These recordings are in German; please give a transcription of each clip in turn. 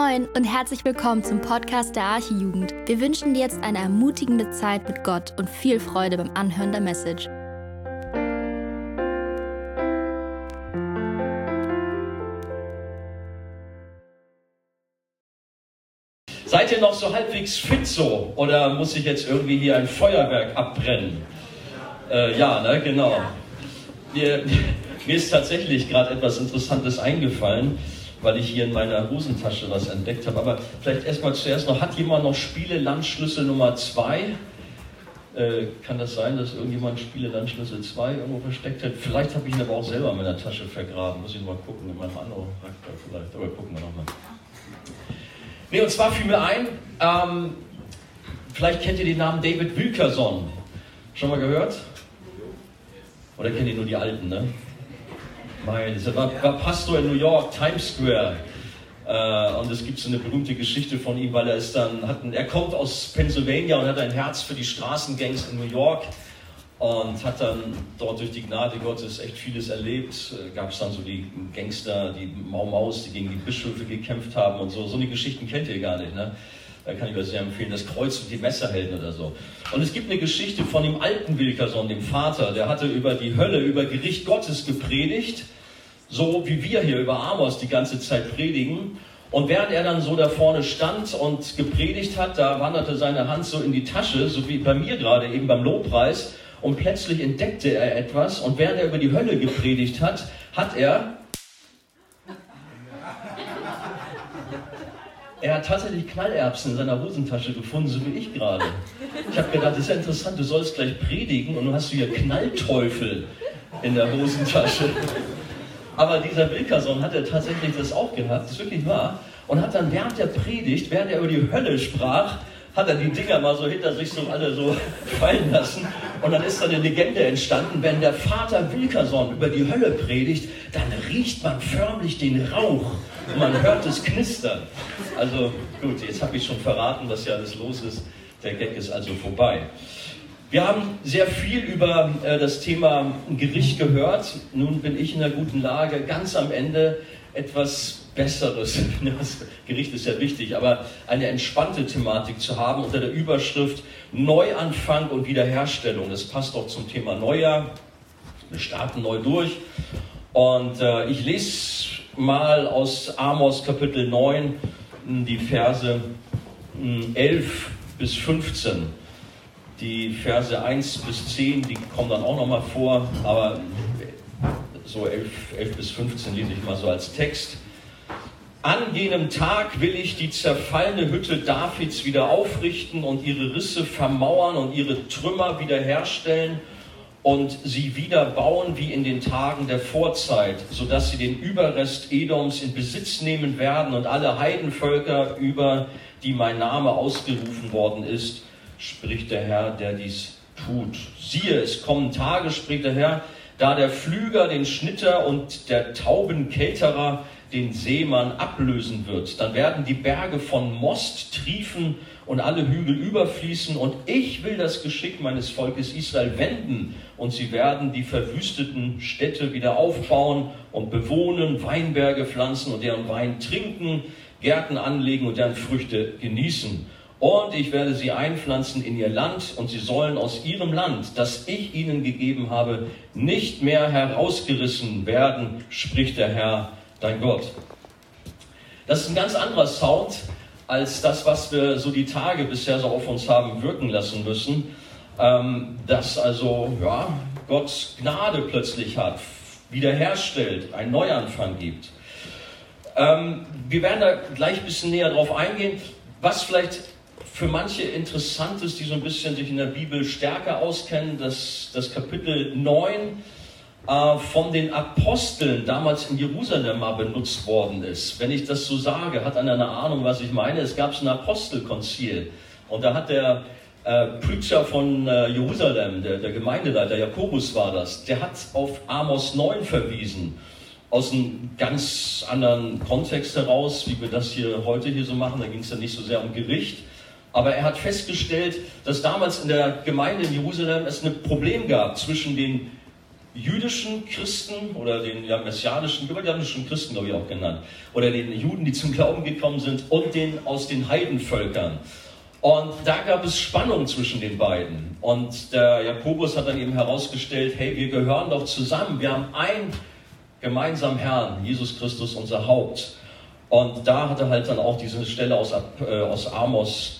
Moin und herzlich willkommen zum Podcast der Archijugend. Wir wünschen dir jetzt eine ermutigende Zeit mit Gott und viel Freude beim Anhören der Message. Seid ihr noch so halbwegs fit so? Oder muss ich jetzt irgendwie hier ein Feuerwerk abbrennen? Äh, ja, ne, genau. Mir, mir ist tatsächlich gerade etwas Interessantes eingefallen weil ich hier in meiner Hosentasche was entdeckt habe. Aber vielleicht erstmal zuerst noch, hat jemand noch Spiele-Landschlüssel Nummer 2? Äh, kann das sein, dass irgendjemand Spiele-Landschlüssel 2 irgendwo versteckt hat? Vielleicht habe ich ihn aber auch selber in meiner Tasche vergraben. Muss ich mal gucken, in meinem anderen Charakter vielleicht. Aber gucken wir nochmal. Nee, und zwar fiel mir ein, ähm, vielleicht kennt ihr den Namen David Wilkerson. Schon mal gehört? Oder kennt ihr nur die Alten, ne? Meine, er war, war, Pastor in New York, Times Square. Äh, und es gibt so eine berühmte Geschichte von ihm, weil er ist dann, hat ein, er kommt aus Pennsylvania und hat ein Herz für die Straßengangs in New York und hat dann dort durch die Gnade Gottes echt vieles erlebt. Äh, Gab es dann so die Gangster, die Mau Maus, die gegen die Bischöfe gekämpft haben und so. So eine Geschichten kennt ihr gar nicht, ne? Da kann ich euch sehr empfehlen, das Kreuz und die Messerhelden oder so. Und es gibt eine Geschichte von dem alten Wilkerson, dem Vater, der hatte über die Hölle, über Gericht Gottes gepredigt, so wie wir hier über Amos die ganze Zeit predigen. Und während er dann so da vorne stand und gepredigt hat, da wanderte seine Hand so in die Tasche, so wie bei mir gerade eben beim Lobpreis, und plötzlich entdeckte er etwas. Und während er über die Hölle gepredigt hat, hat er Er hat tatsächlich Knallerbsen in seiner Hosentasche gefunden, so wie ich gerade. Ich habe gedacht, das ist ja interessant, du sollst gleich predigen und du hast hier Knallteufel in der Hosentasche. Aber dieser Wilkerson hat ja tatsächlich das auch gehabt, das ist wirklich wahr, und hat dann während der Predigt, während er über die Hölle sprach, hat er die Dinger mal so hinter sich so alle so fallen lassen. Und dann ist da eine Legende entstanden, wenn der Vater Wilkerson über die Hölle predigt, dann riecht man förmlich den Rauch und man hört es knistern. Also gut, jetzt habe ich schon verraten, was hier alles los ist. Der Gag ist also vorbei. Wir haben sehr viel über äh, das Thema Gericht gehört. Nun bin ich in einer guten Lage, ganz am Ende etwas Besseres, das Gericht ist ja wichtig, aber eine entspannte Thematik zu haben unter der Überschrift Neuanfang und Wiederherstellung. Das passt auch zum Thema Neujahr. Wir starten neu durch. Und äh, ich lese mal aus Amos Kapitel 9 die Verse 11 bis 15. Die Verse 1 bis 10, die kommen dann auch nochmal vor, aber so 11, 11 bis 15 lese ich mal so als Text. An jenem Tag will ich die zerfallene Hütte Davids wieder aufrichten und ihre Risse vermauern und ihre Trümmer wiederherstellen und sie wieder bauen wie in den Tagen der Vorzeit, sodass sie den Überrest Edoms in Besitz nehmen werden und alle Heidenvölker, über die mein Name ausgerufen worden ist, spricht der Herr, der dies tut. Siehe, es kommen Tage, spricht der Herr, da der Flüger den Schnitter und der Taubenkelterer den Seemann ablösen wird. Dann werden die Berge von Most triefen und alle Hügel überfließen. Und ich will das Geschick meines Volkes Israel wenden. Und sie werden die verwüsteten Städte wieder aufbauen und bewohnen, Weinberge pflanzen und deren Wein trinken, Gärten anlegen und deren Früchte genießen. Und ich werde sie einpflanzen in ihr Land und sie sollen aus ihrem Land, das ich ihnen gegeben habe, nicht mehr herausgerissen werden, spricht der Herr dein Gott. Das ist ein ganz anderer Sound als das, was wir so die Tage bisher so auf uns haben wirken lassen müssen. Ähm, dass also ja, Gott Gnade plötzlich hat, wiederherstellt, einen Neuanfang gibt. Ähm, wir werden da gleich ein bisschen näher drauf eingehen, was vielleicht für manche interessant ist, die so ein bisschen sich in der Bibel stärker auskennen, dass das Kapitel 9 äh, von den Aposteln damals in Jerusalem mal benutzt worden ist. Wenn ich das so sage, hat einer eine Ahnung, was ich meine. Es gab ein Apostelkonzil und da hat der äh, Preacher von äh, Jerusalem, der, der Gemeindeleiter, Jakobus war das, der hat auf Amos 9 verwiesen aus einem ganz anderen Kontext heraus, wie wir das hier heute hier so machen. Da ging es ja nicht so sehr um Gericht. Aber er hat festgestellt, dass damals in der Gemeinde in Jerusalem es ein Problem gab zwischen den jüdischen Christen oder den ja, messianischen, schon Christen, glaube ich, auch genannt, oder den Juden, die zum Glauben gekommen sind, und den aus den Heidenvölkern. Und da gab es Spannung zwischen den beiden. Und der Jakobus hat dann eben herausgestellt, hey, wir gehören doch zusammen, wir haben einen gemeinsamen Herrn, Jesus Christus, unser Haupt. Und da hat er halt dann auch diese Stelle aus, äh, aus Amos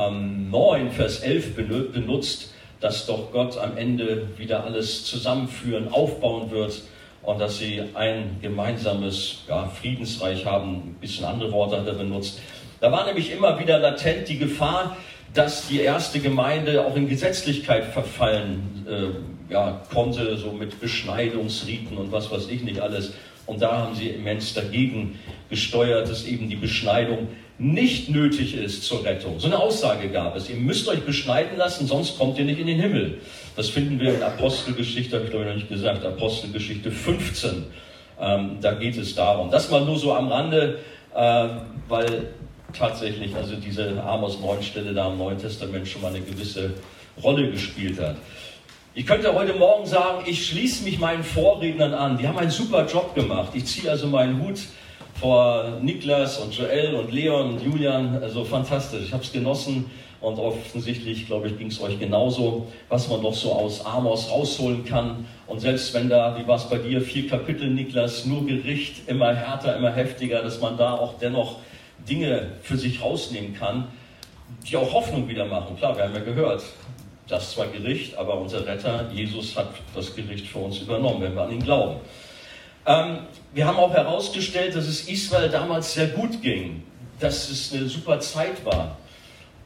ähm, 9, Vers 11 benutzt, dass doch Gott am Ende wieder alles zusammenführen, aufbauen wird und dass sie ein gemeinsames ja, Friedensreich haben. Ein bisschen andere Worte hat er benutzt. Da war nämlich immer wieder latent die Gefahr, dass die erste Gemeinde auch in Gesetzlichkeit verfallen äh, ja, konnte, so mit Beschneidungsriten und was weiß ich nicht alles. Und da haben sie immens dagegen gesteuert, dass eben die Beschneidung nicht nötig ist zur Rettung. So eine Aussage gab es. Ihr müsst euch beschneiden lassen, sonst kommt ihr nicht in den Himmel. Das finden wir in Apostelgeschichte, habe ich glaube ich noch nicht gesagt, Apostelgeschichte 15. Ähm, da geht es darum. Das mal nur so am Rande, äh, weil tatsächlich also diese Amos 9 Stelle da im Neuen Testament schon mal eine gewisse Rolle gespielt hat. Ich könnte heute Morgen sagen, ich schließe mich meinen Vorrednern an. Die haben einen super Job gemacht. Ich ziehe also meinen Hut vor Niklas und Joel und Leon und Julian. Also fantastisch. Ich habe es genossen und offensichtlich, glaube ich, ging es euch genauso, was man noch so aus Amos rausholen kann. Und selbst wenn da, wie war es bei dir, vier Kapitel, Niklas, nur Gericht, immer härter, immer heftiger, dass man da auch dennoch Dinge für sich rausnehmen kann, die auch Hoffnung wieder machen. Klar, wir haben ja gehört, das zwar Gericht, aber unser Retter, Jesus, hat das Gericht für uns übernommen, wenn wir an ihn glauben. Ähm, wir haben auch herausgestellt, dass es Israel damals sehr gut ging, dass es eine super Zeit war.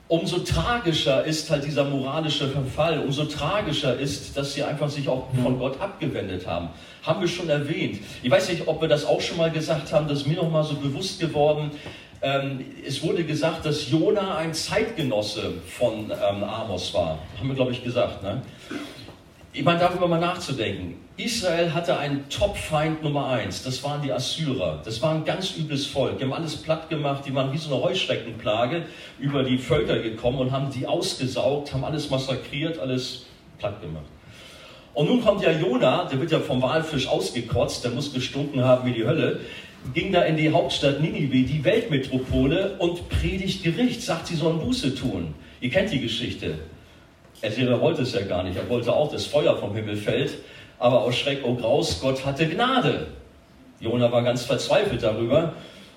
Umso tragischer ist halt dieser moralische Verfall, umso tragischer ist, dass sie einfach sich auch von Gott abgewendet haben. Haben wir schon erwähnt. Ich weiß nicht, ob wir das auch schon mal gesagt haben, das ist mir noch mal so bewusst geworden. Ähm, es wurde gesagt, dass Jona ein Zeitgenosse von ähm, Amos war. Haben wir, glaube ich, gesagt. Ne? Ich meine, darüber mal nachzudenken. Israel hatte einen Top-Feind Nummer eins. Das waren die Assyrer. Das war ein ganz übles Volk. Die haben alles platt gemacht. Die waren wie so eine Heuschreckenplage über die Völker gekommen und haben die ausgesaugt, haben alles massakriert, alles platt gemacht. Und nun kommt ja Jona, der wird ja vom Walfisch ausgekotzt, der muss gestunken haben wie die Hölle, ging da in die Hauptstadt Ninive, die Weltmetropole, und predigt Gericht, sagt, sie sollen Buße tun. Ihr kennt die Geschichte. Er selber wollte es ja gar nicht. Er wollte auch, dass Feuer vom Himmel fällt. Aber aus Schreck, oh Graus, Gott hatte Gnade. Jona war ganz verzweifelt darüber.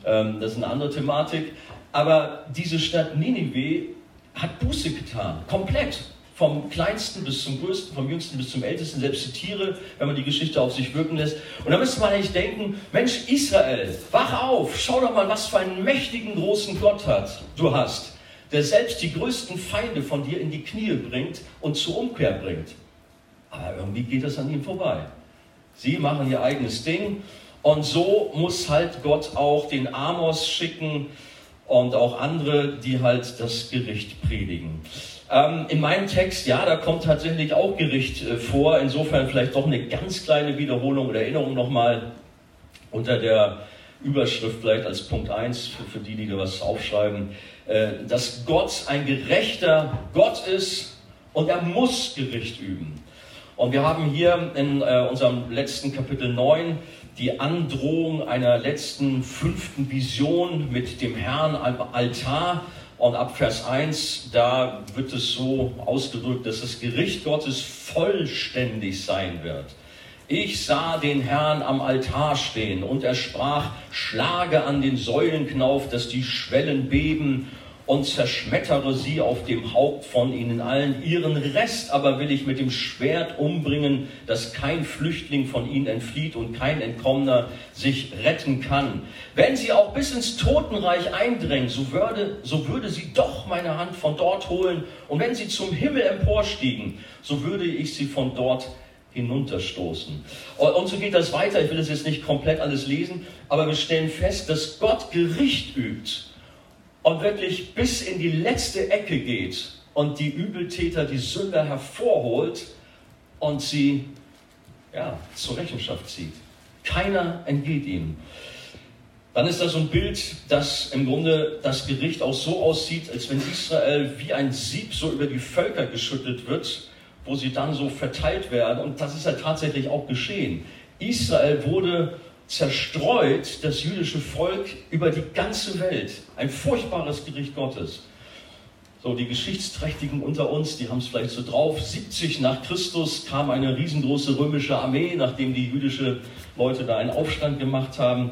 Ähm, das ist eine andere Thematik. Aber diese Stadt Ninive hat Buße getan. Komplett. Vom kleinsten bis zum größten, vom jüngsten bis zum ältesten, selbst die Tiere, wenn man die Geschichte auf sich wirken lässt. Und da müsste man eigentlich denken, Mensch, Israel, wach auf, schau doch mal, was für einen mächtigen, großen Gott hat, du hast der selbst die größten Feinde von dir in die Knie bringt und zur Umkehr bringt. Aber irgendwie geht das an ihm vorbei. Sie machen ihr eigenes Ding und so muss halt Gott auch den Amos schicken und auch andere, die halt das Gericht predigen. Ähm, in meinem Text, ja, da kommt tatsächlich auch Gericht äh, vor. Insofern vielleicht doch eine ganz kleine Wiederholung oder Erinnerung nochmal unter der Überschrift vielleicht als Punkt 1 für, für die, die da was aufschreiben. Äh, dass Gott ein gerechter Gott ist und er muss Gericht üben. Und wir haben hier in äh, unserem letzten Kapitel 9 die Androhung einer letzten fünften Vision mit dem Herrn am Altar. Und ab Vers 1, da wird es so ausgedrückt, dass das Gericht Gottes vollständig sein wird. Ich sah den Herrn am Altar stehen und er sprach, schlage an den Säulenknauf, dass die Schwellen beben und zerschmettere sie auf dem Haupt von ihnen allen. Ihren Rest aber will ich mit dem Schwert umbringen, dass kein Flüchtling von ihnen entflieht und kein Entkommener sich retten kann. Wenn sie auch bis ins Totenreich eindrängen, so würde, so würde sie doch meine Hand von dort holen. Und wenn sie zum Himmel emporstiegen, so würde ich sie von dort hinunterstoßen. Und so geht das weiter. Ich will das jetzt nicht komplett alles lesen, aber wir stellen fest, dass Gott Gericht übt und wirklich bis in die letzte Ecke geht und die Übeltäter, die Sünder hervorholt und sie ja, zur Rechenschaft zieht. Keiner entgeht ihm. Dann ist da so ein Bild, dass im Grunde das Gericht auch so aussieht, als wenn Israel wie ein Sieb so über die Völker geschüttelt wird, wo sie dann so verteilt werden. Und das ist ja tatsächlich auch geschehen. Israel wurde zerstreut, das jüdische Volk, über die ganze Welt. Ein furchtbares Gericht Gottes. So, die Geschichtsträchtigen unter uns, die haben es vielleicht so drauf. 70 nach Christus kam eine riesengroße römische Armee, nachdem die jüdische Leute da einen Aufstand gemacht haben.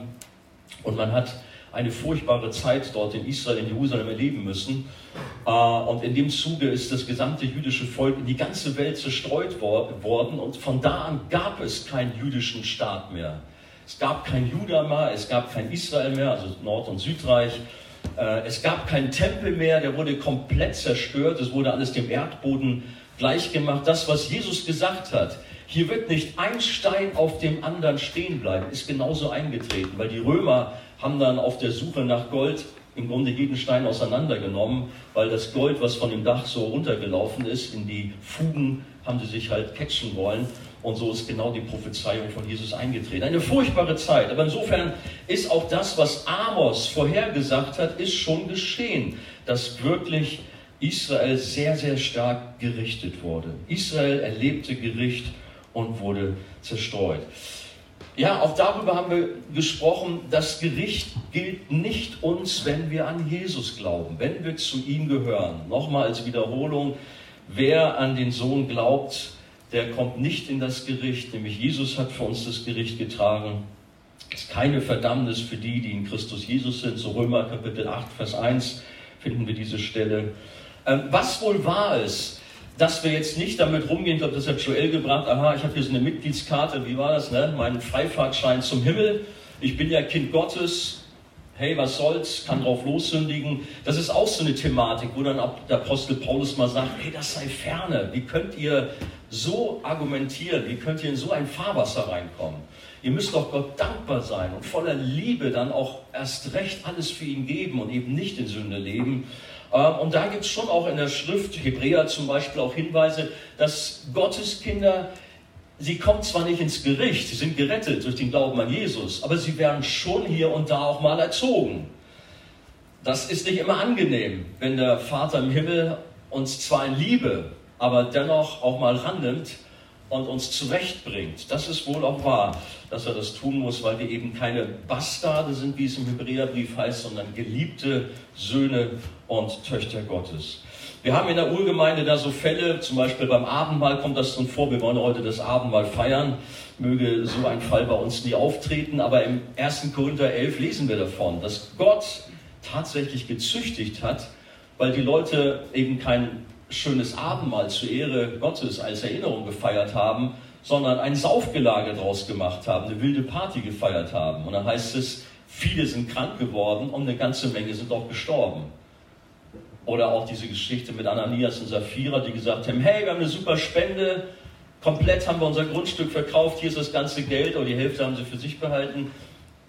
Und man hat eine furchtbare Zeit dort in Israel, in Jerusalem erleben müssen. Äh, und in dem Zuge ist das gesamte jüdische Volk in die ganze Welt zerstreut worden. Und von da an gab es keinen jüdischen Staat mehr. Es gab kein Juda mehr, es gab kein Israel mehr, also Nord- und Südreich. Äh, es gab keinen Tempel mehr, der wurde komplett zerstört. Es wurde alles dem Erdboden gleichgemacht. Das, was Jesus gesagt hat, hier wird nicht ein Stein auf dem anderen stehen bleiben, ist genauso eingetreten, weil die Römer haben dann auf der Suche nach Gold im Grunde jeden Stein auseinandergenommen, weil das Gold, was von dem Dach so runtergelaufen ist, in die Fugen haben sie sich halt catchen wollen. Und so ist genau die Prophezeiung von Jesus eingetreten. Eine furchtbare Zeit. Aber insofern ist auch das, was Amos vorhergesagt hat, ist schon geschehen, dass wirklich Israel sehr, sehr stark gerichtet wurde. Israel erlebte Gericht und wurde zerstreut. Ja, auch darüber haben wir gesprochen. Das Gericht gilt nicht uns, wenn wir an Jesus glauben, wenn wir zu ihm gehören. Nochmal als Wiederholung, wer an den Sohn glaubt, der kommt nicht in das Gericht, nämlich Jesus hat für uns das Gericht getragen. Es ist keine Verdammnis für die, die in Christus Jesus sind. So Römer Kapitel 8, Vers 1 finden wir diese Stelle. Ähm, was wohl war es, dass wir jetzt nicht damit rumgehen, ich glaube, das hat Joel gebracht, aha, ich habe hier so eine Mitgliedskarte, wie war das, ne? mein Freifahrtschein zum Himmel, ich bin ja Kind Gottes, hey, was soll's, kann drauf lossündigen. Das ist auch so eine Thematik, wo dann auch der Apostel Paulus mal sagt, hey, das sei ferne, wie könnt ihr so argumentieren, wie könnt ihr in so ein Fahrwasser reinkommen? Ihr müsst doch Gott dankbar sein und voller Liebe dann auch erst recht alles für ihn geben und eben nicht in Sünde leben. Ähm, und da gibt es schon auch in der Schrift, Hebräer zum Beispiel, auch Hinweise, dass Gottes Kinder, sie kommen zwar nicht ins Gericht, sie sind gerettet durch den Glauben an Jesus, aber sie werden schon hier und da auch mal erzogen. Das ist nicht immer angenehm, wenn der Vater im Himmel uns zwar in Liebe, aber dennoch auch mal rannimmt und uns zurechtbringt. Das ist wohl auch wahr, dass er das tun muss, weil wir eben keine Bastarde sind, wie es im Hebräerbrief heißt, sondern geliebte Söhne und Töchter Gottes. Wir haben in der Urgemeinde da so Fälle, zum Beispiel beim Abendmahl kommt das drin vor, wir wollen heute das Abendmahl feiern, möge so ein Fall bei uns nie auftreten, aber im 1. Korinther 11 lesen wir davon, dass Gott tatsächlich gezüchtigt hat, weil die Leute eben kein schönes Abendmahl zur Ehre Gottes als Erinnerung gefeiert haben, sondern ein Saufgelage draus gemacht haben, eine wilde Party gefeiert haben. Und dann heißt es, viele sind krank geworden und eine ganze Menge sind auch gestorben. Oder auch diese Geschichte mit Ananias und Sapphira, die gesagt haben, hey, wir haben eine super Spende, komplett haben wir unser Grundstück verkauft, hier ist das ganze Geld, aber die Hälfte haben sie für sich behalten.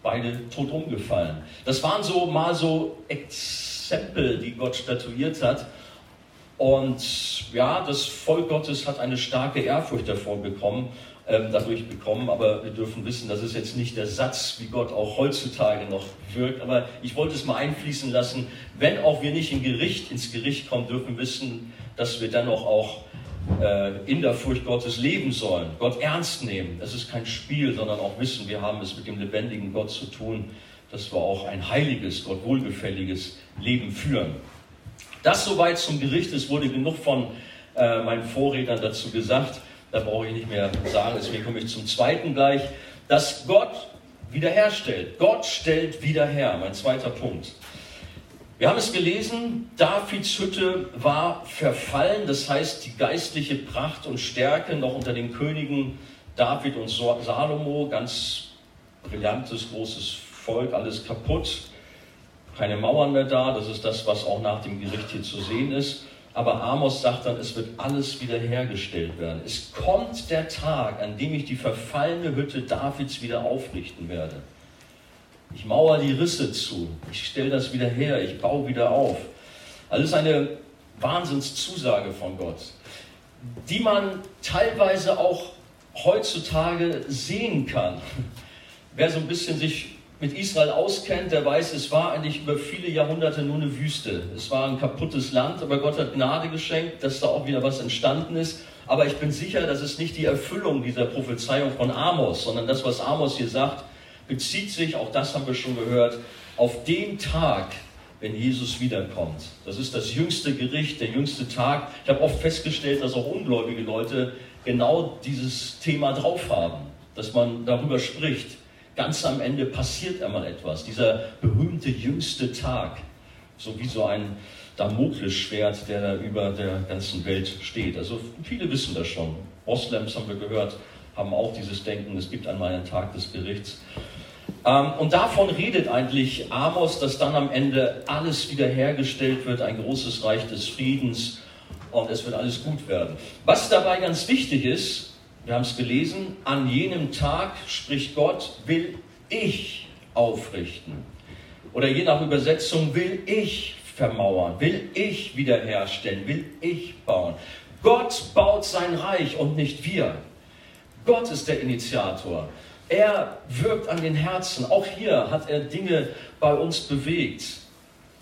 Beide tot umgefallen. Das waren so mal so Exempel, die Gott statuiert hat. Und ja, das Volk Gottes hat eine starke Ehrfurcht davor bekommen, ähm, dadurch bekommen, aber wir dürfen wissen, das ist jetzt nicht der Satz, wie Gott auch heutzutage noch wirkt, aber ich wollte es mal einfließen lassen, wenn auch wir nicht in Gericht, ins Gericht kommen, dürfen wissen, dass wir dennoch auch äh, in der Furcht Gottes leben sollen, Gott ernst nehmen. Es ist kein Spiel, sondern auch wissen, wir haben es mit dem lebendigen Gott zu tun, dass wir auch ein heiliges, Gott wohlgefälliges Leben führen. Das soweit zum Gericht. Es wurde genug von äh, meinen Vorrednern dazu gesagt. Da brauche ich nicht mehr sagen. Deswegen komme ich zum zweiten gleich. Dass Gott wiederherstellt. Gott stellt wieder her. Mein zweiter Punkt. Wir haben es gelesen, Davids Hütte war verfallen, das heißt die geistliche Pracht und Stärke noch unter den Königen David und Salomo, ganz brillantes, großes Volk, alles kaputt keine Mauern mehr da. Das ist das, was auch nach dem Gericht hier zu sehen ist. Aber Amos sagt dann, es wird alles wiederhergestellt werden. Es kommt der Tag, an dem ich die verfallene Hütte Davids wieder aufrichten werde. Ich mauere die Risse zu. Ich stelle das wieder her. Ich baue wieder auf. Also eine Wahnsinnszusage von Gott, die man teilweise auch heutzutage sehen kann. Wer so ein bisschen sich mit Israel auskennt, der weiß, es war eigentlich über viele Jahrhunderte nur eine Wüste. Es war ein kaputtes Land, aber Gott hat Gnade geschenkt, dass da auch wieder was entstanden ist. Aber ich bin sicher, das ist nicht die Erfüllung dieser Prophezeiung von Amos, sondern das, was Amos hier sagt, bezieht sich, auch das haben wir schon gehört, auf den Tag, wenn Jesus wiederkommt. Das ist das jüngste Gericht, der jüngste Tag. Ich habe oft festgestellt, dass auch ungläubige Leute genau dieses Thema drauf haben, dass man darüber spricht. Ganz am Ende passiert einmal etwas. Dieser berühmte jüngste Tag, so wie so ein Damoklesschwert, der da über der ganzen Welt steht. Also viele wissen das schon. Moslems haben wir gehört, haben auch dieses Denken, es gibt einmal einen Tag des Gerichts. Ähm, und davon redet eigentlich Amos, dass dann am Ende alles wiederhergestellt wird, ein großes Reich des Friedens und es wird alles gut werden. Was dabei ganz wichtig ist, wir haben es gelesen, an jenem Tag, spricht Gott, will ich aufrichten. Oder je nach Übersetzung, will ich vermauern, will ich wiederherstellen, will ich bauen. Gott baut sein Reich und nicht wir. Gott ist der Initiator. Er wirkt an den Herzen. Auch hier hat er Dinge bei uns bewegt.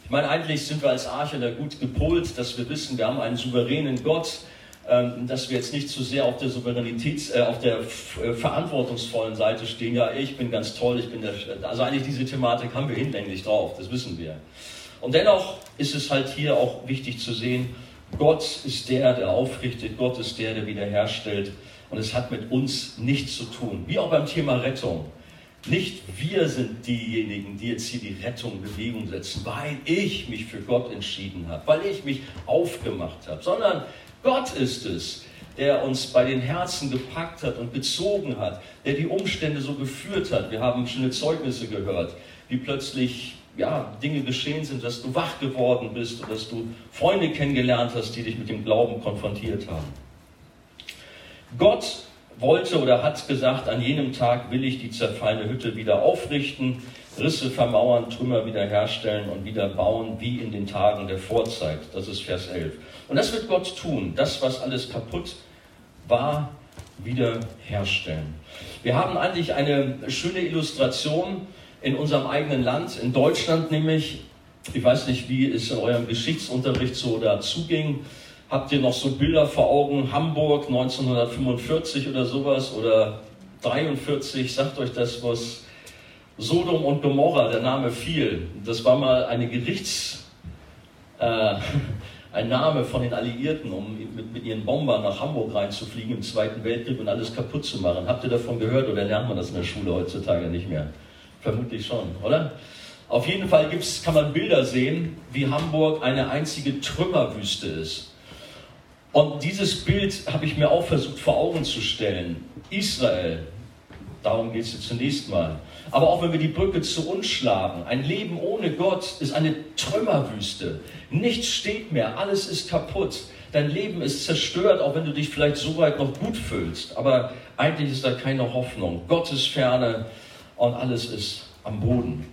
Ich meine, eigentlich sind wir als Archeler gut gepolt, dass wir wissen, wir haben einen souveränen Gott, dass wir jetzt nicht zu sehr auf der Souveränitäts-, äh, auf der äh, verantwortungsvollen Seite stehen. Ja, ich bin ganz toll, ich bin der, also eigentlich diese Thematik haben wir hinlänglich drauf, das wissen wir. Und dennoch ist es halt hier auch wichtig zu sehen, Gott ist der, der aufrichtet, Gott ist der, der wiederherstellt. Und es hat mit uns nichts zu tun. Wie auch beim Thema Rettung. Nicht wir sind diejenigen, die jetzt hier die Rettung in Bewegung setzen, weil ich mich für Gott entschieden habe, weil ich mich aufgemacht habe, sondern Gott ist es, der uns bei den Herzen gepackt hat und gezogen hat, der die Umstände so geführt hat. Wir haben schöne Zeugnisse gehört, wie plötzlich ja, Dinge geschehen sind, dass du wach geworden bist und dass du Freunde kennengelernt hast, die dich mit dem Glauben konfrontiert haben. Gott wollte oder hat gesagt, an jenem Tag will ich die zerfallene Hütte wieder aufrichten, Risse vermauern, Trümmer wiederherstellen und wieder bauen, wie in den Tagen der Vorzeit. Das ist Vers 11. Und das wird Gott tun, das, was alles kaputt war, wiederherstellen. Wir haben eigentlich eine schöne Illustration in unserem eigenen Land, in Deutschland nämlich. Ich weiß nicht, wie es in eurem Geschichtsunterricht so dazu ging. Habt ihr noch so Bilder vor Augen? Hamburg 1945 oder sowas oder 43? Sagt euch das was? Sodom und Gomorra, der Name fiel. Das war mal eine Gerichts, äh, ein Name von den Alliierten, um mit, mit, ihren Bombern nach Hamburg reinzufliegen im Zweiten Weltkrieg und alles kaputt zu machen. Habt ihr davon gehört oder lernt man das in der Schule heutzutage nicht mehr? Vermutlich schon, oder? Auf jeden Fall gibt's, kann man Bilder sehen, wie Hamburg eine einzige Trümmerwüste ist. Und dieses Bild habe ich mir auch versucht vor Augen zu stellen. Israel, darum geht es jetzt zunächst mal. Aber auch wenn wir die Brücke zu uns schlagen, ein Leben ohne Gott ist eine Trümmerwüste. Nichts steht mehr, alles ist kaputt. Dein Leben ist zerstört, auch wenn du dich vielleicht so weit noch gut fühlst. Aber eigentlich ist da keine Hoffnung. Gott ist ferne und alles ist am Boden.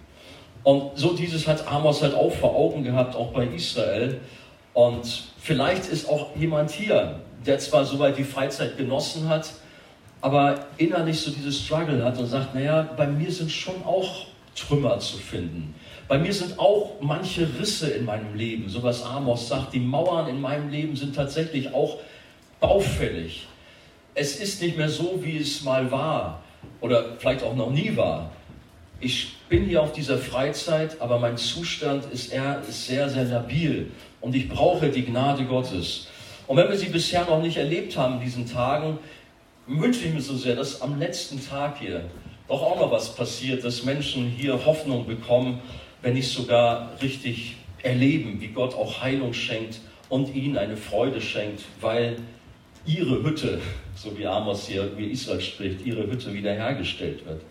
Und so dieses hat Amos halt auch vor Augen gehabt, auch bei Israel. Und vielleicht ist auch jemand hier, der zwar soweit die Freizeit genossen hat, aber innerlich so dieses Struggle hat und sagt, naja, bei mir sind schon auch Trümmer zu finden. Bei mir sind auch manche Risse in meinem Leben, so was Amos sagt, die Mauern in meinem Leben sind tatsächlich auch baufällig. Es ist nicht mehr so, wie es mal war oder vielleicht auch noch nie war. Ich bin hier auf dieser Freizeit, aber mein Zustand ist, eher, sehr, sehr labil und ich brauche die Gnade Gottes. Und wenn wir sie bisher noch nicht erlebt haben in diesen Tagen, wünsche ich mir so sehr, dass am letzten Tag hier doch auch noch was passiert, dass Menschen hier Hoffnung bekommen, wenn nicht sogar richtig erleben, wie Gott auch Heilung schenkt und ihnen eine Freude schenkt, weil ihre Hütte, so wie Amos hier, wie Israel spricht, ihre Hütte wiederhergestellt wird.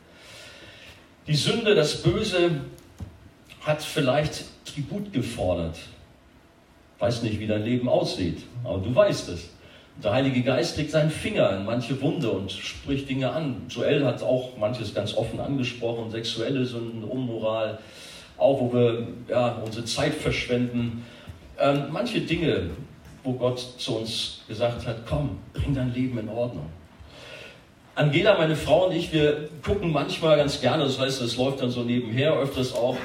Die Sünde, das Böse hat vielleicht Tribut gefordert weiß nicht, wie dein Leben aussieht, aber du weißt es. Der Heilige Geist legt seinen Finger in manche Wunde und spricht Dinge an. Joel hat auch manches ganz offen angesprochen, sexuelle Sünden, Unmoral, auch wo wir ja, unsere Zeit verschwenden. Ähm, manche Dinge, wo Gott zu uns gesagt hat, komm, bring dein Leben in Ordnung. Angela, meine Frau und ich, wir gucken manchmal ganz gerne, das heißt, es läuft dann so nebenher, öfters auch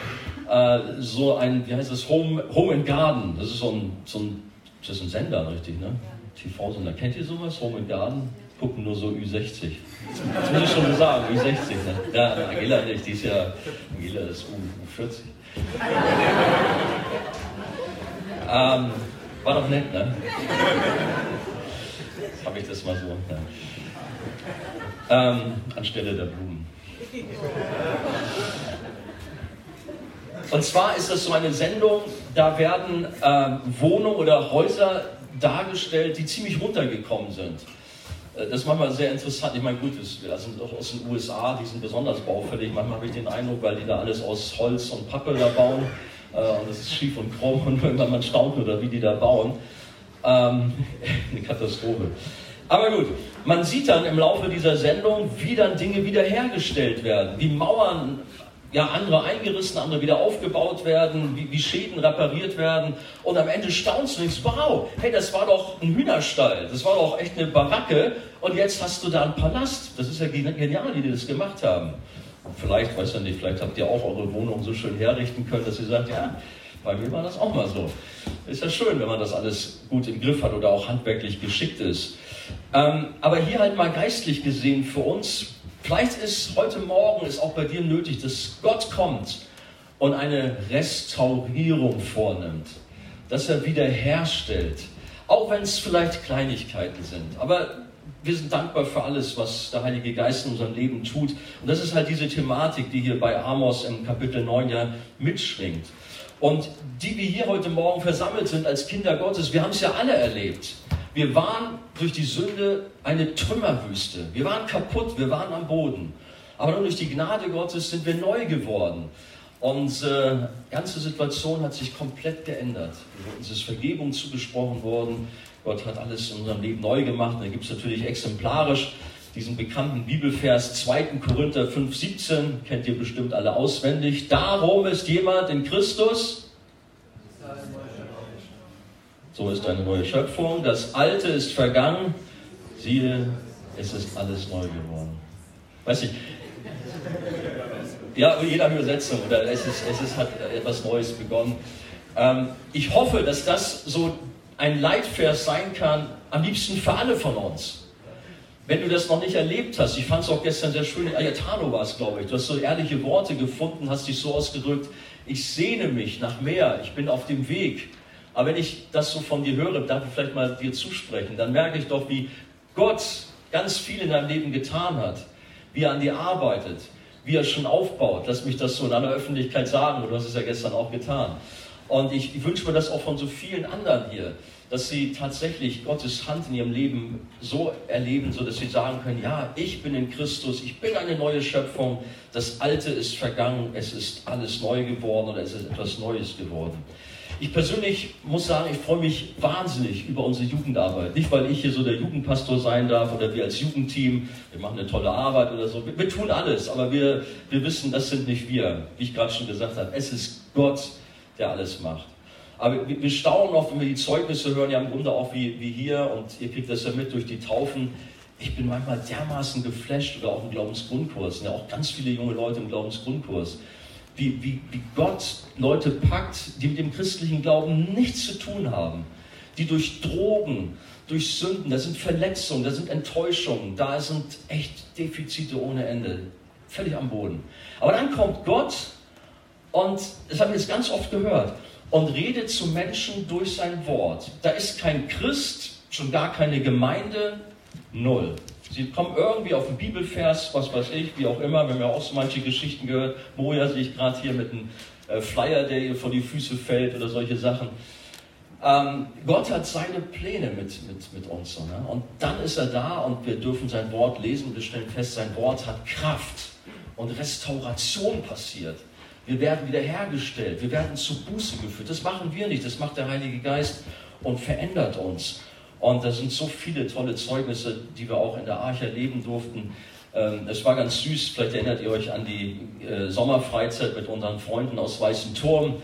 äh, so ein, wie heißt das, Home, Home and Garden. Das ist so ein, so ein, das ist ein Sender, richtig, ne? TV-Sender. Kennt ihr sowas? Home and Garden? Gucken nur so Ü60. Das muss ich schon sagen, Ü60. Ne? Ja, Angela nicht, die ist ja, Angela ist U, U40. ähm, war doch nett, ne? Habe ich das mal so. Ne? Ähm, anstelle der Blumen. Und zwar ist das so eine Sendung, da werden äh, Wohnungen oder Häuser dargestellt, die ziemlich runtergekommen sind. Äh, das ist manchmal sehr interessant. Ich meine, gut, das sind aus den USA, die sind besonders baufällig. Manchmal habe ich den Eindruck, weil die da alles aus Holz und Pappe da bauen. Äh, und das ist schief und krumm und irgendwann man staunt oder wie die da bauen. Ähm, eine Katastrophe. Aber gut, man sieht dann im Laufe dieser Sendung, wie dann Dinge wiederhergestellt werden, wie Mauern ja, andere eingerissen, andere wieder aufgebaut werden, wie, wie Schäden repariert werden. Und am Ende staunst du denkst, wow, hey, das war doch ein Hühnerstall, das war doch echt eine Baracke und jetzt hast du da einen Palast. Das ist ja genial, wie die das gemacht haben. Vielleicht, weiß ja nicht, vielleicht habt ihr auch eure Wohnung so schön herrichten können, dass ihr sagt, ja, bei mir war das auch mal so. Ist ja schön, wenn man das alles gut im Griff hat oder auch handwerklich geschickt ist. Ähm, aber hier halt mal geistlich gesehen für uns, vielleicht ist heute Morgen ist auch bei dir nötig, dass Gott kommt und eine Restaurierung vornimmt, dass er wiederherstellt, auch wenn es vielleicht Kleinigkeiten sind. Aber wir sind dankbar für alles, was der Heilige Geist in unserem Leben tut. Und das ist halt diese Thematik, die hier bei Amos im Kapitel 9 ja mitschwingt. Und die wir hier heute Morgen versammelt sind als Kinder Gottes, wir haben es ja alle erlebt. Wir waren durch die Sünde eine Trümmerwüste. Wir waren kaputt, wir waren am Boden. Aber nur durch die Gnade Gottes sind wir neu geworden. Die ganze Situation hat sich komplett geändert. Uns ist Vergebung zugesprochen worden. Gott hat alles in unserem Leben neu gemacht. Da gibt es natürlich exemplarisch diesen bekannten Bibelvers 2. Korinther 5,17, kennt ihr bestimmt alle auswendig. Darum ist jemand in Christus so ist eine neue Schöpfung. Das Alte ist vergangen. Siehe, es ist alles neu geworden. Weiß ich. Ja, jeder Übersetzung oder es, ist, es ist, hat etwas Neues begonnen. Ähm, ich hoffe, dass das so ein Leitvers sein kann, am liebsten für alle von uns. Wenn du das noch nicht erlebt hast, ich fand es auch gestern sehr schön, Ayatano war es, glaube ich, du hast so ehrliche Worte gefunden, hast dich so ausgedrückt, ich sehne mich nach mehr, ich bin auf dem Weg. Aber wenn ich das so von dir höre, darf ich vielleicht mal dir zusprechen, dann merke ich doch, wie Gott ganz viel in deinem Leben getan hat, wie er an dir arbeitet, wie er schon aufbaut. Lass mich das so in aller Öffentlichkeit sagen, du hast es ja gestern auch getan. Und ich, wünsche mir das auch von so vielen anderen hier, dass sie tatsächlich Gottes Hand in ihrem Leben so erleben, so dass sie sagen können, ja, ich bin in Christus, ich bin eine neue Schöpfung, das Alte ist vergangen, es ist alles neu geworden oder es ist etwas Neues geworden. Ich persönlich muss sagen, ich freue mich wahnsinnig über unsere Jugendarbeit. Nicht, weil ich hier so der Jugendpastor sein darf oder wir als Jugendteam, wir machen eine tolle Arbeit oder so. Wir, wir tun alles, aber wir, wir wissen, das sind nicht wir. Wie ich gerade schon gesagt habe, es ist Gott, der alles macht. Aber wir, wir staunen oft, wenn wir die Zeugnisse hören, ja im Grunde auch wie, wie hier und ihr kriegt das ja mit durch die Taufen. Ich bin manchmal dermaßen geflasht oder auch im Glaubensgrundkurs. Ja, auch ganz viele junge Leute im Glaubensgrundkurs wie, wie, wie Gott Leute packt, die mit dem christlichen Glauben nichts zu tun haben, die durch Drogen, durch Sünden, da sind Verletzungen, da sind Enttäuschungen, da sind echt Defizite ohne Ende, völlig am Boden. Aber dann kommt Gott und, das haben wir jetzt ganz oft gehört, und redet zu Menschen durch sein Wort. Da ist kein Christ, schon gar keine Gemeinde, null. Sie kommen irgendwie auf den Bibelvers, was weiß ich, wie auch immer. Wir haben ja auch so manche Geschichten gehört. Moja sehe ich gerade hier mit einem äh, Flyer, der ihr vor die Füße fällt oder solche Sachen. Ähm, Gott hat seine Pläne mit, mit, mit uns. So, ne? Und dann ist er da und wir dürfen sein Wort lesen. Wir stellen fest, sein Wort hat Kraft und Restauration passiert. Wir werden wiederhergestellt, wir werden zu Buße geführt. Das machen wir nicht, das macht der Heilige Geist und verändert uns. Und da sind so viele tolle Zeugnisse, die wir auch in der Arche erleben durften. Ähm, es war ganz süß, vielleicht erinnert ihr euch an die äh, Sommerfreizeit mit unseren Freunden aus Weißem Turm.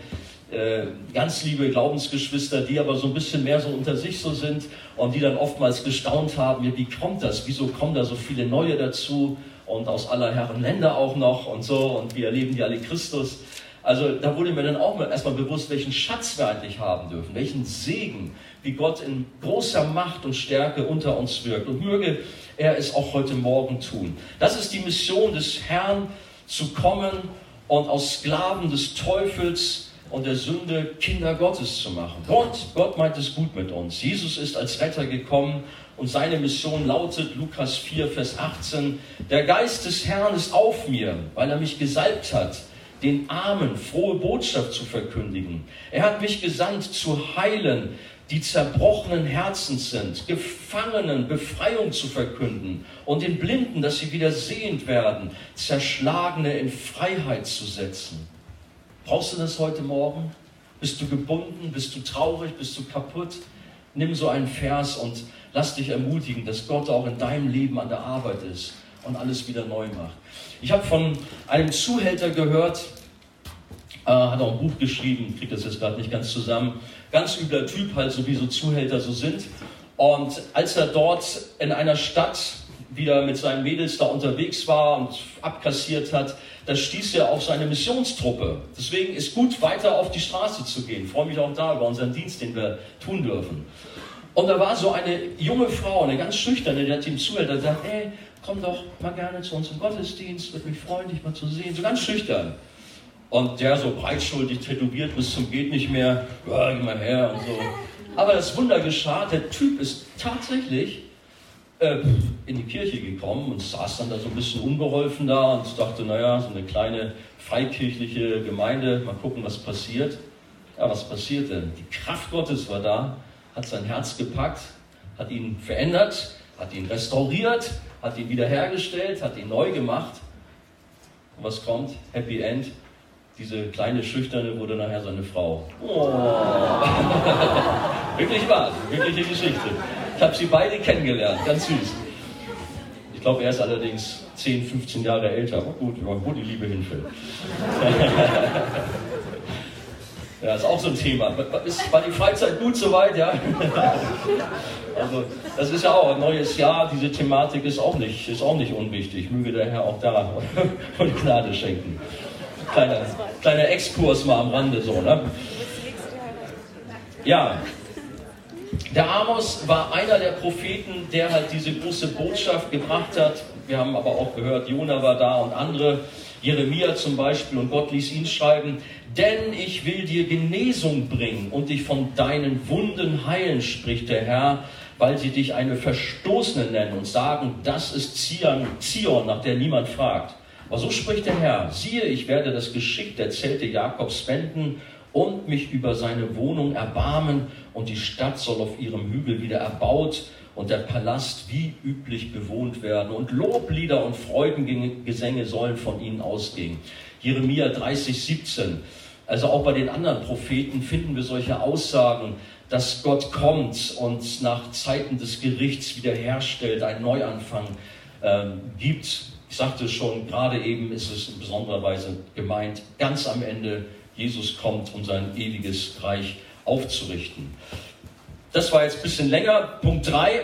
Äh, ganz liebe Glaubensgeschwister, die aber so ein bisschen mehr so unter sich so sind und die dann oftmals gestaunt haben, wie kommt das, wieso kommen da so viele Neue dazu und aus aller Herren Länder auch noch und so und wir erleben die alle Christus. Also da wurde mir dann auch erstmal bewusst, welchen Schatz wir eigentlich haben dürfen, welchen Segen, wie Gott in großer Macht und Stärke unter uns wirkt. Und möge er es auch heute Morgen tun. Das ist die Mission des Herrn, zu kommen und aus Sklaven des Teufels und der Sünde Kinder Gottes zu machen. Gott, Gott meint es gut mit uns. Jesus ist als Retter gekommen und seine Mission lautet, Lukas 4, Vers 18, der Geist des Herrn ist auf mir, weil er mich gesalbt hat, den Armen frohe Botschaft zu verkündigen. Er hat mich gesandt, zu heilen, die zerbrochenen Herzens sind, Gefangenen Befreiung zu verkünden und den Blinden, dass sie wieder sehend werden, Zerschlagene in Freiheit zu setzen. Brauchst du das heute Morgen? Bist du gebunden? Bist du traurig? Bist du kaputt? Nimm so einen Vers und lass dich ermutigen, dass Gott auch in deinem Leben an der Arbeit ist und alles wieder neu macht. Ich habe von einem Zuhälter gehört, äh, hat auch ein Buch geschrieben, kriege das jetzt gerade nicht ganz zusammen. Ganz übler Typ, halt so wie so Zuhälter so sind. Und als er dort in einer Stadt wieder mit seinen Mädels da unterwegs war und abkassiert hat, da stieß er auf seine Missionstruppe. Deswegen ist gut, weiter auf die Straße zu gehen. Ich freue mich auch da über unseren Dienst, den wir tun dürfen. Und da war so eine junge Frau, eine ganz schüchterne, die hat ihm zuhört, der sagt, ey, komm doch mal gerne zu uns im Gottesdienst, würde mich freuen, dich mal zu sehen. So ganz schüchtern. Und der so breitschuldig tätowiert bis zum geht nicht mehr, ja, geh mal her und so. Aber das Wunder geschah, der Typ ist tatsächlich äh, in die Kirche gekommen und saß dann da so ein bisschen unbeholfen da und dachte, naja, so eine kleine freikirchliche Gemeinde, mal gucken, was passiert. Ja, was passiert denn? Die Kraft Gottes war da, hat sein Herz gepackt, hat ihn verändert, hat ihn restauriert, hat ihn wiederhergestellt, hat ihn neu gemacht. Und was kommt? Happy End. Diese kleine Schüchterne wurde nachher seine Frau. Oh. Wirklich wahr, wirkliche Geschichte. Ich habe sie beide kennengelernt, ganz süß. Ich glaube, er ist allerdings 10, 15 Jahre älter. Aber gut, wo die Liebe hinfällt. Ja, ist auch so ein Thema. Ist, war die Freizeit gut soweit? Ja. Also, das ist ja auch ein neues Jahr. Diese Thematik ist auch nicht, ist auch nicht unwichtig. Möge der Herr auch da von Gnade schenken. Kleiner, kleiner Exkurs mal am Rande so, ne? Ja. Der Amos war einer der Propheten, der halt diese große Botschaft gebracht hat. Wir haben aber auch gehört, Jona war da und andere. Jeremia zum Beispiel, und Gott ließ ihn schreiben, denn ich will dir Genesung bringen und dich von deinen Wunden heilen, spricht der Herr, weil sie dich eine Verstoßene nennen und sagen, das ist Zion, Zion, nach der niemand fragt. Aber so spricht der Herr, siehe, ich werde das Geschick der Zelte Jakobs wenden und mich über seine Wohnung erbarmen und die Stadt soll auf ihrem Hügel wieder erbaut und der Palast wie üblich bewohnt werden und Loblieder und Freudengesänge sollen von ihnen ausgehen. Jeremia 30, 17. Also auch bei den anderen Propheten finden wir solche Aussagen, dass Gott kommt und nach Zeiten des Gerichts wiederherstellt, einen Neuanfang äh, gibt. Ich sagte schon, gerade eben ist es in besonderer Weise gemeint, ganz am Ende, Jesus kommt, um sein ewiges Reich aufzurichten. Das war jetzt ein bisschen länger. Punkt 3.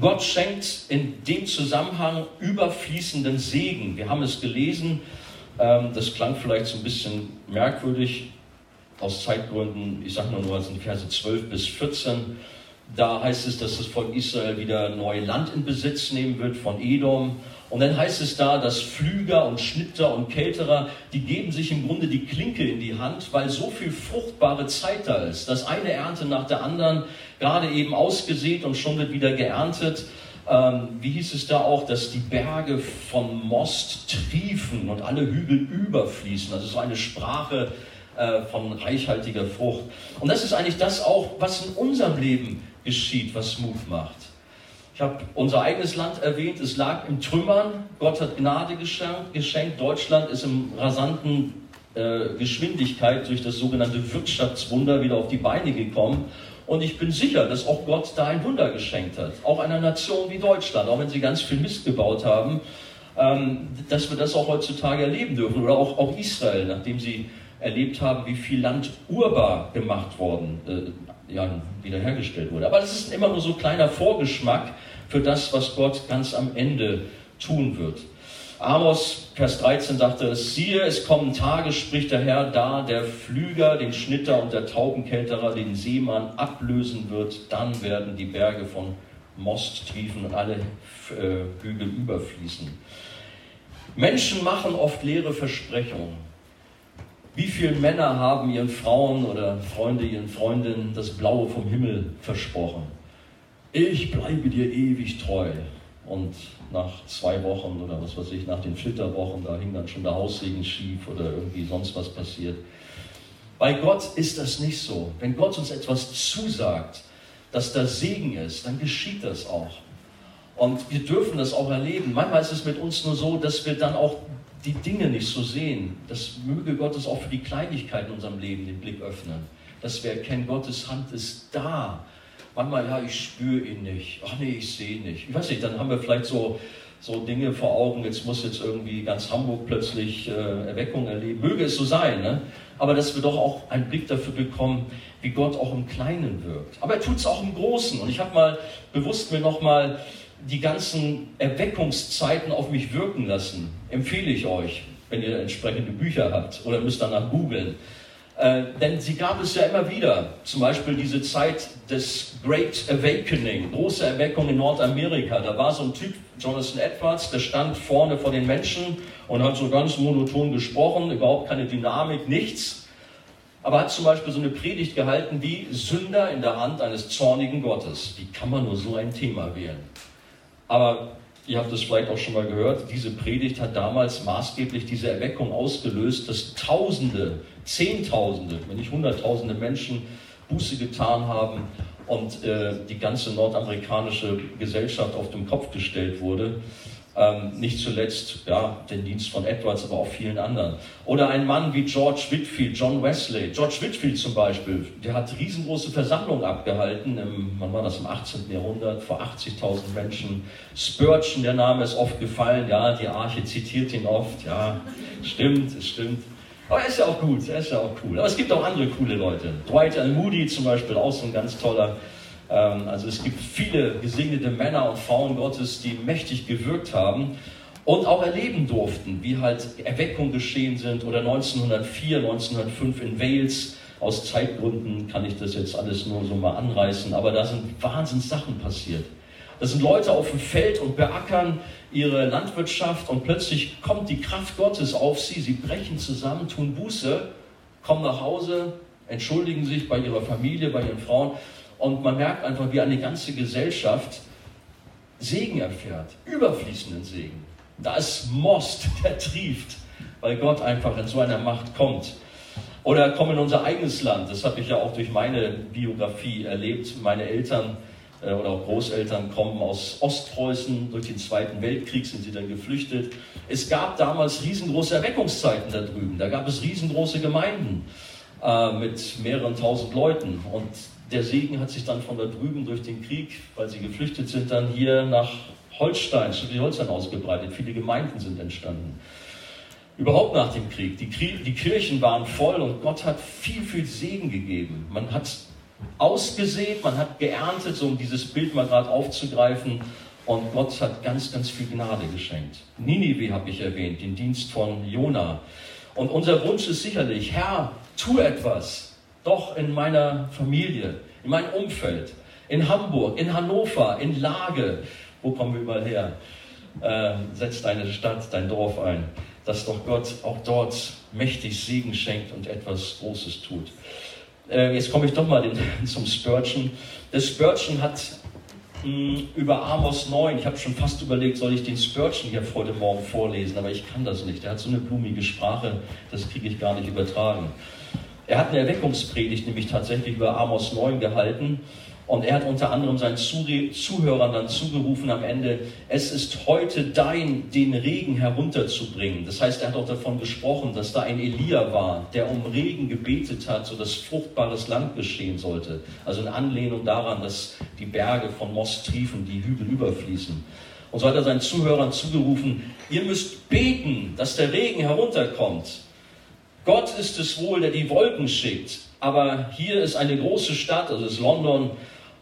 Gott schenkt in dem Zusammenhang überfließenden Segen. Wir haben es gelesen, ähm, das klang vielleicht so ein bisschen merkwürdig aus Zeitgründen. Ich sage nur nur, es sind Verse 12 bis 14. Da heißt es, dass das Volk Israel wieder neue Land in Besitz nehmen wird von Edom und dann heißt es da, dass Flüger und Schnitter und Kälterer, die geben sich im Grunde die Klinke in die Hand, weil so viel fruchtbare Zeit da ist. dass eine Ernte nach der anderen, gerade eben ausgesät und schon wird wieder geerntet. Ähm, wie hieß es da auch, dass die Berge von Most triefen und alle Hügel überfließen. Also so eine Sprache äh, von reichhaltiger Frucht. Und das ist eigentlich das auch, was in unserem Leben geschieht, was Mut macht. Ich habe unser eigenes Land erwähnt, es lag im Trümmern. Gott hat Gnade geschenkt. Deutschland ist im rasanten äh, Geschwindigkeit durch das sogenannte Wirtschaftswunder wieder auf die Beine gekommen. Und ich bin sicher, dass auch Gott da ein Wunder geschenkt hat. Auch einer Nation wie Deutschland, auch wenn sie ganz viel Mist gebaut haben, ähm, dass wir das auch heutzutage erleben dürfen. Oder auch, auch Israel, nachdem sie erlebt haben, wie viel Land urbar gemacht worden, äh, ja, wiederhergestellt wurde. Aber das ist immer nur so ein kleiner Vorgeschmack für das, was Gott ganz am Ende tun wird. Amos, Vers 13 sagte es, siehe, es kommen Tage, spricht der Herr, da der Flüger, den Schnitter und der Taubenkälterer den Seemann ablösen wird, dann werden die Berge von Most triefen und alle äh, Hügel überfließen. Menschen machen oft leere Versprechungen. Wie viele Männer haben ihren Frauen oder Freunde, ihren Freundinnen das Blaue vom Himmel versprochen? Ich bleibe dir ewig treu. Und nach zwei Wochen oder was weiß ich, nach den Flitterwochen, da hing dann schon der Haussegen schief oder irgendwie sonst was passiert. Bei Gott ist das nicht so. Wenn Gott uns etwas zusagt, dass da Segen ist, dann geschieht das auch. Und wir dürfen das auch erleben. Manchmal ist es mit uns nur so, dass wir dann auch die Dinge nicht so sehen. Das möge Gottes auch für die Kleinigkeiten in unserem Leben den Blick öffnen. Dass wir erkennen, Gottes Hand ist da manchmal, ja, ich spüre ihn nicht. Ach nee, ich sehe nicht. Ich weiß nicht, dann haben wir vielleicht so, so Dinge vor Augen, jetzt muss jetzt irgendwie ganz Hamburg plötzlich äh, Erweckung erleben. Möge es so sein, ne? aber dass wir doch auch einen Blick dafür bekommen, wie Gott auch im Kleinen wirkt. Aber er tut es auch im Großen. Und ich habe mal bewusst mir nochmal die ganzen Erweckungszeiten auf mich wirken lassen. Empfehle ich euch, wenn ihr entsprechende Bücher habt oder müsst danach googeln. Äh, denn sie gab es ja immer wieder. Zum Beispiel diese Zeit des Great Awakening, große Erweckung in Nordamerika. Da war so ein Typ, Jonathan Edwards, der stand vorne vor den Menschen und hat so ganz monoton gesprochen, überhaupt keine Dynamik, nichts. Aber hat zum Beispiel so eine Predigt gehalten wie Sünder in der Hand eines zornigen Gottes. Wie kann man nur so ein Thema wählen? Aber ihr habt es vielleicht auch schon mal gehört, diese Predigt hat damals maßgeblich diese Erweckung ausgelöst, dass Tausende, Zehntausende, wenn nicht Hunderttausende Menschen Buße getan haben und äh, die ganze nordamerikanische Gesellschaft auf den Kopf gestellt wurde. Ähm, nicht zuletzt ja, den Dienst von Edwards, aber auch vielen anderen. Oder ein Mann wie George Whitfield, John Wesley. George Whitfield zum Beispiel, der hat riesengroße Versammlungen abgehalten, im, wann war das, im 18. Jahrhundert, vor 80.000 Menschen. Spurgeon, der Name ist oft gefallen, ja, die Arche zitiert ihn oft, ja, stimmt, es stimmt. Aber er ist ja auch gut, er ist ja auch cool. Aber es gibt auch andere coole Leute. Dwight L. Moody zum Beispiel, auch so ein ganz toller also es gibt viele gesegnete Männer und Frauen Gottes, die mächtig gewirkt haben und auch erleben durften, wie halt Erweckungen geschehen sind oder 1904, 1905 in Wales. Aus Zeitgründen kann ich das jetzt alles nur so mal anreißen, aber da sind Wahnsinns Sachen passiert. Da sind Leute auf dem Feld und beackern ihre Landwirtschaft und plötzlich kommt die Kraft Gottes auf sie. Sie brechen zusammen, tun Buße, kommen nach Hause, entschuldigen sich bei ihrer Familie, bei ihren Frauen und man merkt einfach, wie eine ganze Gesellschaft Segen erfährt, überfließenden Segen. Da ist Most, der trieft, weil Gott einfach in so einer Macht kommt. Oder kommen in unser eigenes Land, das habe ich ja auch durch meine Biografie erlebt. Meine Eltern äh, oder auch Großeltern kommen aus Ostpreußen, durch den Zweiten Weltkrieg sind sie dann geflüchtet. Es gab damals riesengroße Erweckungszeiten da drüben, da gab es riesengroße Gemeinden äh, mit mehreren tausend Leuten. Und der Segen hat sich dann von da drüben durch den Krieg, weil sie geflüchtet sind, dann hier nach Holstein, Schleswig-Holstein ausgebreitet. Viele Gemeinden sind entstanden. Überhaupt nach dem Krieg. Die, die Kirchen waren voll und Gott hat viel, viel Segen gegeben. Man hat ausgesät, man hat geerntet, so um dieses Bild mal gerade aufzugreifen. Und Gott hat ganz, ganz viel Gnade geschenkt. Ninive habe ich erwähnt, den Dienst von Jona. Und unser Wunsch ist sicherlich, Herr, tu etwas doch in meiner Familie, in meinem Umfeld, in Hamburg, in Hannover, in Lage, wo kommen wir überall her? Äh, setz deine Stadt, dein Dorf ein, dass doch Gott auch dort mächtig Segen schenkt und etwas Großes tut. Äh, jetzt komme ich doch mal den, zum Spurgeon. Der Spurgeon hat mh, hm, über Amos 9, ich habe schon fast überlegt, soll ich den Spurgeon hier heute Morgen vorlesen, aber ich kann das nicht. Der hat so eine blumige Sprache, das kriege ich gar nicht übertragen. Er hat eine Erweckungspredigt nämlich tatsächlich über Amos 9 gehalten und er hat unter anderem seinen Zuhörern dann zugerufen am Ende, es ist heute dein, den Regen herunterzubringen. Das heißt, er hat auch davon gesprochen, dass da ein Elia war, der um Regen gebetet hat, sodass fruchtbares Land geschehen sollte. Also in Anlehnung daran, dass die Berge von Most triefen, die Hügel überfließen. Und so hat er seinen Zuhörern zugerufen, ihr müsst beten, dass der Regen herunterkommt. Gott ist es wohl, der die Wolken schickt. Aber hier ist eine große Stadt, also ist London,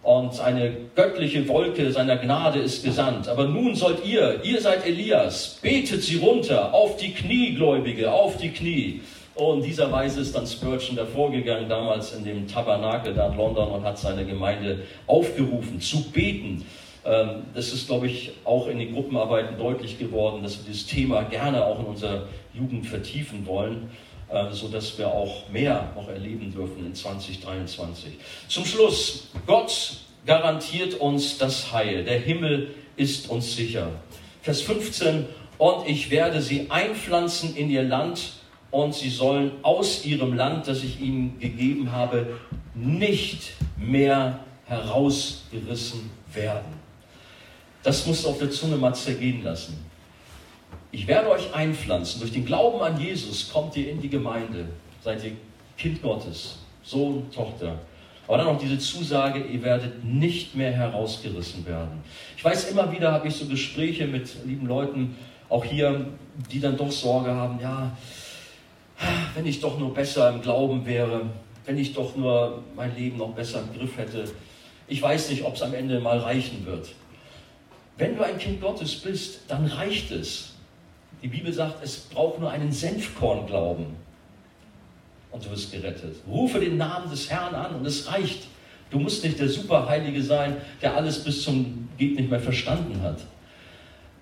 und eine göttliche Wolke seiner Gnade ist gesandt. Aber nun sollt ihr, ihr seid Elias, betet sie runter, auf die Knie, Gläubige, auf die Knie. Und in dieser Weise ist dann Spurgeon davor gegangen, damals in dem Tabernakel da in London und hat seine Gemeinde aufgerufen, zu beten. Ähm, das ist, glaube ich, auch in den Gruppenarbeiten deutlich geworden, dass wir dieses Thema gerne auch in unserer Jugend vertiefen wollen, sodass wir auch mehr noch erleben dürfen in 2023. Zum Schluss, Gott garantiert uns das Heil. Der Himmel ist uns sicher. Vers 15, und ich werde sie einpflanzen in ihr Land und sie sollen aus ihrem Land, das ich ihnen gegeben habe, nicht mehr herausgerissen werden. Das musst du auf der Zunge mal zergehen lassen. Ich werde euch einpflanzen. Durch den Glauben an Jesus kommt ihr in die Gemeinde. Seid ihr Kind Gottes, Sohn, Tochter. Aber dann noch diese Zusage, ihr werdet nicht mehr herausgerissen werden. Ich weiß, immer wieder habe ich so Gespräche mit lieben Leuten, auch hier, die dann doch Sorge haben, ja, wenn ich doch nur besser im Glauben wäre, wenn ich doch nur mein Leben noch besser im Griff hätte. Ich weiß nicht, ob es am Ende mal reichen wird. Wenn du ein Kind Gottes bist, dann reicht es. Die Bibel sagt, es braucht nur einen Senfkorn-Glauben und du wirst gerettet. Rufe den Namen des Herrn an und es reicht. Du musst nicht der Superheilige sein, der alles bis zum Geht nicht mehr verstanden hat.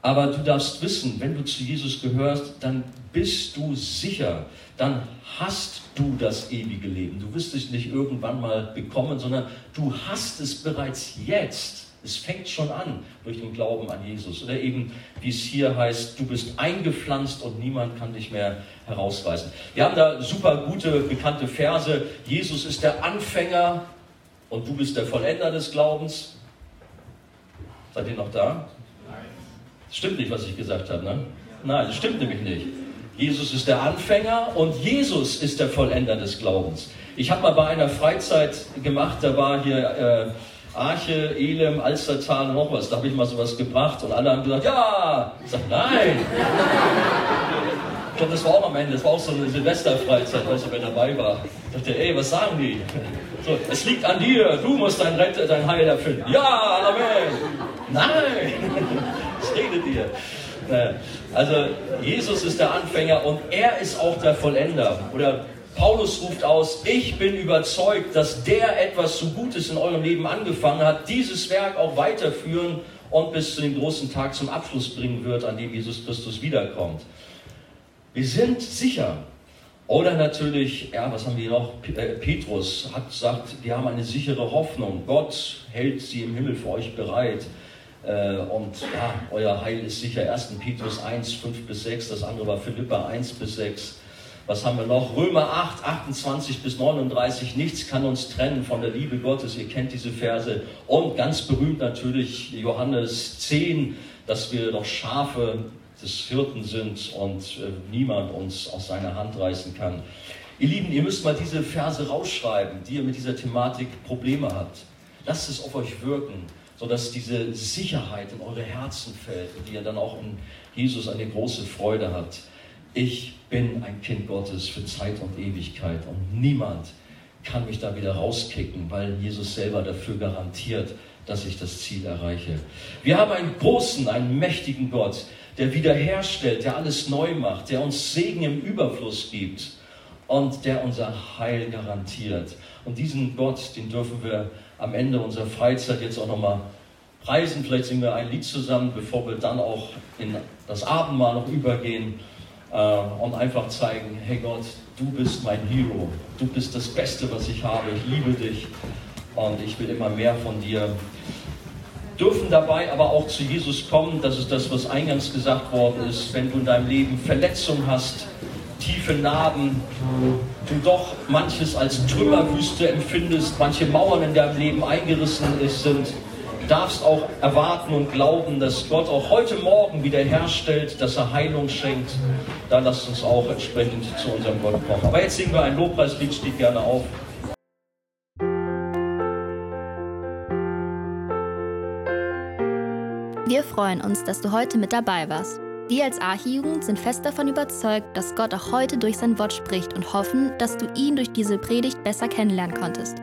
Aber du darfst wissen, wenn du zu Jesus gehörst, dann bist du sicher, dann hast du das ewige Leben. Du wirst es nicht irgendwann mal bekommen, sondern du hast es bereits jetzt. Es fängt schon an durch den Glauben an Jesus. Oder eben, wie es hier heißt, du bist eingepflanzt und niemand kann dich mehr herausreißen. Wir haben da super gute, bekannte Verse. Jesus ist der Anfänger und du bist der Vollender des Glaubens. Seid ihr noch da? Nein. Stimmt nicht, was ich gesagt habe, ne? Nein, das stimmt nämlich nicht. Jesus ist der Anfänger und Jesus ist der Vollender des Glaubens. Ich habe mal bei einer Freizeit gemacht, da war hier äh, Arche, Elem, Alstertal, noch was. Da habe ich mal sowas gebracht und alle haben gesagt, ja. Ich sage, nein. ich glaube, das war auch am Ende, das war auch so eine Silvesterfreizeit, weil wer dabei war. Ich dachte, ey, was sagen die? So, es liegt an dir, du musst dein, Rette, dein Heil erfüllen. Ja, Amen. Nein, es redet dir. Also Jesus ist der Anfänger und er ist auch der Vollender. Oder Paulus ruft aus, ich bin überzeugt, dass der etwas so Gutes in eurem Leben angefangen hat, dieses Werk auch weiterführen und bis zu dem großen Tag zum Abschluss bringen wird, an dem Jesus Christus wiederkommt. Wir sind sicher. Oder natürlich, ja, was haben wir noch? Äh, Petrus hat gesagt, wir haben eine sichere Hoffnung. Gott hält sie im Himmel für euch bereit. Äh, und ja, euer Heil ist sicher. 1. Petrus 1, 5 bis 6, das andere war Philippa 1 bis 6. Was haben wir noch? Römer 8, 28 bis 39. Nichts kann uns trennen von der Liebe Gottes. Ihr kennt diese Verse. Und ganz berühmt natürlich Johannes 10, dass wir doch Schafe des Hirten sind und äh, niemand uns aus seiner Hand reißen kann. Ihr Lieben, ihr müsst mal diese Verse rausschreiben, die ihr mit dieser Thematik Probleme habt. Lasst es auf euch wirken, sodass diese Sicherheit in eure Herzen fällt und ihr dann auch in Jesus eine große Freude habt. Ich bin ein Kind Gottes für Zeit und Ewigkeit und niemand kann mich da wieder rauskicken, weil Jesus selber dafür garantiert, dass ich das Ziel erreiche. Wir haben einen großen, einen mächtigen Gott, der wiederherstellt, der alles neu macht, der uns Segen im Überfluss gibt und der unser Heil garantiert. Und diesen Gott, den dürfen wir am Ende unserer Freizeit jetzt auch nochmal preisen. Vielleicht singen wir ein Lied zusammen, bevor wir dann auch in das Abendmahl noch übergehen äh, und einfach zeigen, hey Gott, du bist mein Hero, du bist das Beste, was ich habe, ich liebe dich. Und ich will immer mehr von dir. Dürfen dabei aber auch zu Jesus kommen, das ist das, was eingangs gesagt worden ist, wenn du in deinem Leben Verletzungen hast, tiefe Narben, du doch manches als Trümmerwüste empfindest, manche Mauern in deinem Leben eingerissen sind darfst auch erwarten und glauben, dass Gott auch heute Morgen wiederherstellt, dass er Heilung schenkt. Dann lasst uns auch entsprechend zu unserem Gott kommen. Aber jetzt singen wir ein Lobpreislied, steht gerne auf. Wir freuen uns, dass du heute mit dabei warst. Wir als Archijugend sind fest davon überzeugt, dass Gott auch heute durch sein Wort spricht und hoffen, dass du ihn durch diese Predigt besser kennenlernen konntest.